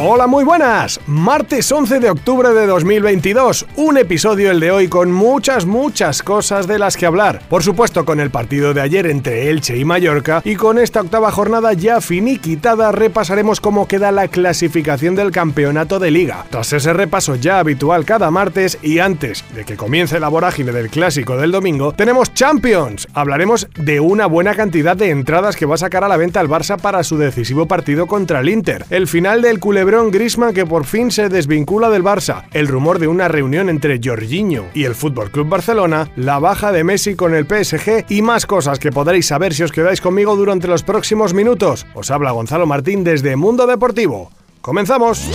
Hola, muy buenas. Martes 11 de octubre de 2022. Un episodio el de hoy con muchas, muchas cosas de las que hablar. Por supuesto, con el partido de ayer entre Elche y Mallorca. Y con esta octava jornada ya finiquitada, repasaremos cómo queda la clasificación del campeonato de liga. Tras ese repaso ya habitual cada martes y antes de que comience la vorágine del clásico del domingo, tenemos Champions. Hablaremos de una buena cantidad de entradas que va a sacar a la venta el Barça para su decisivo partido contra el Inter. El final del culebro Grisman que por fin se desvincula del Barça, el rumor de una reunión entre Jorginho y el Fútbol Club Barcelona, la baja de Messi con el PSG y más cosas que podréis saber si os quedáis conmigo durante los próximos minutos. Os habla Gonzalo Martín desde Mundo Deportivo. ¡Comenzamos!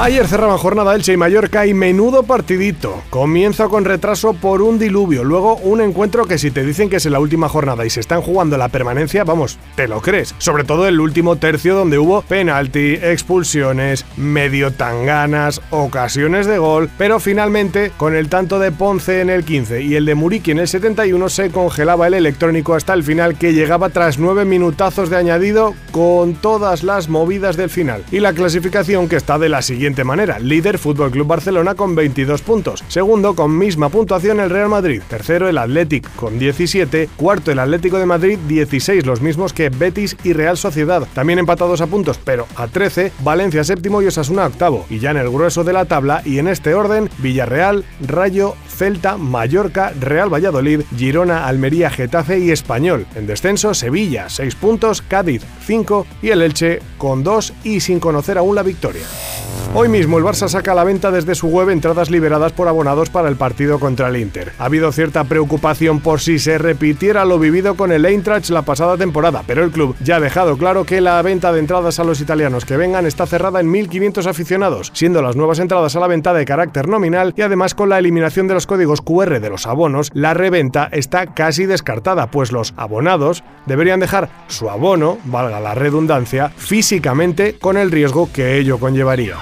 Ayer cerraban jornada Elche y Mallorca y menudo partidito. Comienza con retraso por un diluvio, luego un encuentro que si te dicen que es en la última jornada y se están jugando la permanencia, vamos, te lo crees. Sobre todo el último tercio donde hubo penalti, expulsiones, medio tanganas, ocasiones de gol, pero finalmente con el tanto de Ponce en el 15 y el de Muriqui en el 71 se congelaba el electrónico hasta el final que llegaba tras nueve minutazos de añadido con todas las movidas del final. Y la clasificación que está de la siguiente manera. Líder Fútbol Club Barcelona con 22 puntos. Segundo con misma puntuación el Real Madrid. Tercero el Athletic con 17. Cuarto el Atlético de Madrid 16, los mismos que Betis y Real Sociedad. También empatados a puntos, pero a 13. Valencia séptimo y Osasuna octavo. Y ya en el grueso de la tabla y en este orden Villarreal, Rayo, Celta, Mallorca, Real Valladolid, Girona, Almería, Getafe y Español. En descenso Sevilla 6 puntos, Cádiz 5 y el Elche con 2 y sin conocer aún la victoria. Hoy mismo el Barça saca a la venta desde su web entradas liberadas por abonados para el partido contra el Inter. Ha habido cierta preocupación por si se repitiera lo vivido con el Eintracht la pasada temporada, pero el club ya ha dejado claro que la venta de entradas a los italianos que vengan está cerrada en 1.500 aficionados, siendo las nuevas entradas a la venta de carácter nominal y además con la eliminación de los códigos QR de los abonos, la reventa está casi descartada, pues los abonados deberían dejar su abono, valga la redundancia, físicamente con el riesgo que ello conllevaría.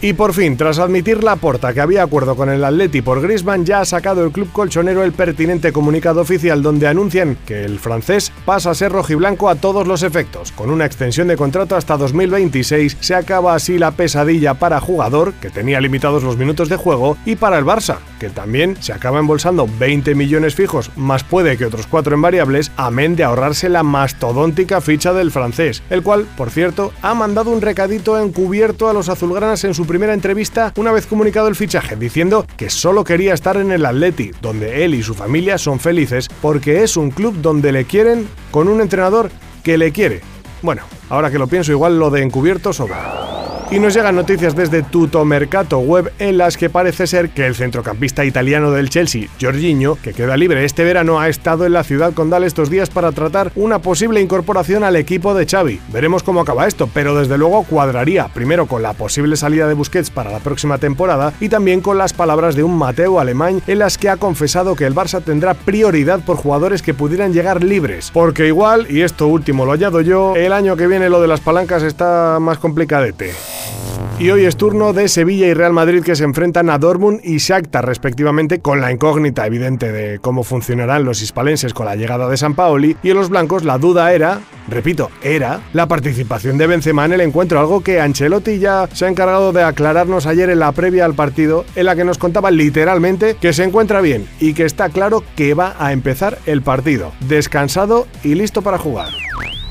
Y por fin, tras admitir la porta que había acuerdo con el Atleti por Griezmann, ya ha sacado el club colchonero el pertinente comunicado oficial donde anuncian que el francés pasa a ser rojiblanco a todos los efectos. Con una extensión de contrato hasta 2026 se acaba así la pesadilla para jugador, que tenía limitados los minutos de juego, y para el Barça, que también se acaba embolsando 20 millones fijos, más puede que otros cuatro en variables, amén de ahorrarse la mastodóntica ficha del francés, el cual, por cierto, ha mandado un recadito encubierto a los azulgranas en su primera entrevista una vez comunicado el fichaje, diciendo que solo quería estar en el Atleti, donde él y su familia son felices porque es un club donde le quieren con un entrenador que le quiere. Bueno, ahora que lo pienso, igual lo de encubierto sobra. Y nos llegan noticias desde Tuto Mercato Web en las que parece ser que el centrocampista italiano del Chelsea, Jorginho, que queda libre este verano, ha estado en la ciudad condal estos días para tratar una posible incorporación al equipo de Xavi. Veremos cómo acaba esto, pero desde luego cuadraría primero con la posible salida de Busquets para la próxima temporada y también con las palabras de un Mateo alemán en las que ha confesado que el Barça tendrá prioridad por jugadores que pudieran llegar libres. Porque igual, y esto último lo hallado yo, el año que viene lo de las palancas está más complicadete. Y hoy es turno de Sevilla y Real Madrid que se enfrentan a Dortmund y Shakhtar respectivamente con la incógnita evidente de cómo funcionarán los hispalenses con la llegada de San Paoli y en los blancos la duda era, repito, era la participación de Benzema en el encuentro, algo que Ancelotti ya se ha encargado de aclararnos ayer en la previa al partido en la que nos contaba literalmente que se encuentra bien y que está claro que va a empezar el partido, descansado y listo para jugar.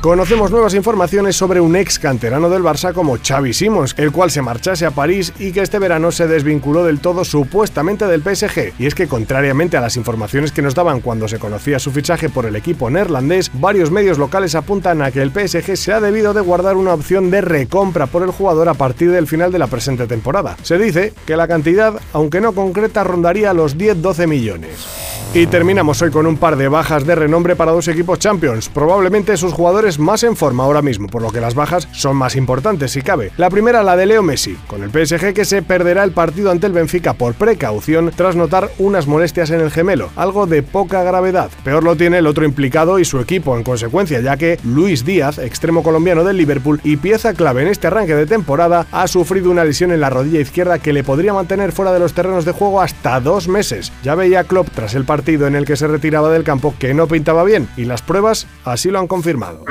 Conocemos nuevas informaciones sobre un ex canterano del Barça como Xavi Simons, el cual se marchase a París y que este verano se desvinculó del todo supuestamente del PSG. Y es que contrariamente a las informaciones que nos daban cuando se conocía su fichaje por el equipo neerlandés, varios medios locales apuntan a que el PSG se ha debido de guardar una opción de recompra por el jugador a partir del final de la presente temporada. Se dice que la cantidad, aunque no concreta, rondaría los 10-12 millones. Y terminamos hoy con un par de bajas de renombre para dos equipos Champions. Probablemente sus jugadores más en forma ahora mismo, por lo que las bajas son más importantes si cabe. La primera la de Leo Messi, con el PSG que se perderá el partido ante el Benfica por precaución tras notar unas molestias en el gemelo, algo de poca gravedad. Peor lo tiene el otro implicado y su equipo en consecuencia, ya que Luis Díaz, extremo colombiano del Liverpool y pieza clave en este arranque de temporada, ha sufrido una lesión en la rodilla izquierda que le podría mantener fuera de los terrenos de juego hasta dos meses. Ya veía Klopp tras el partido en el que se retiraba del campo que no pintaba bien y las pruebas así lo han confirmado.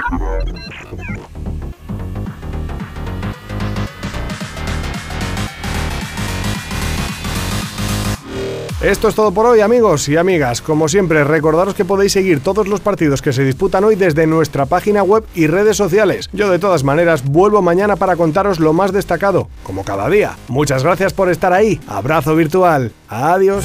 Esto es todo por hoy amigos y amigas. Como siempre, recordaros que podéis seguir todos los partidos que se disputan hoy desde nuestra página web y redes sociales. Yo de todas maneras vuelvo mañana para contaros lo más destacado, como cada día. Muchas gracias por estar ahí. Abrazo virtual. Adiós.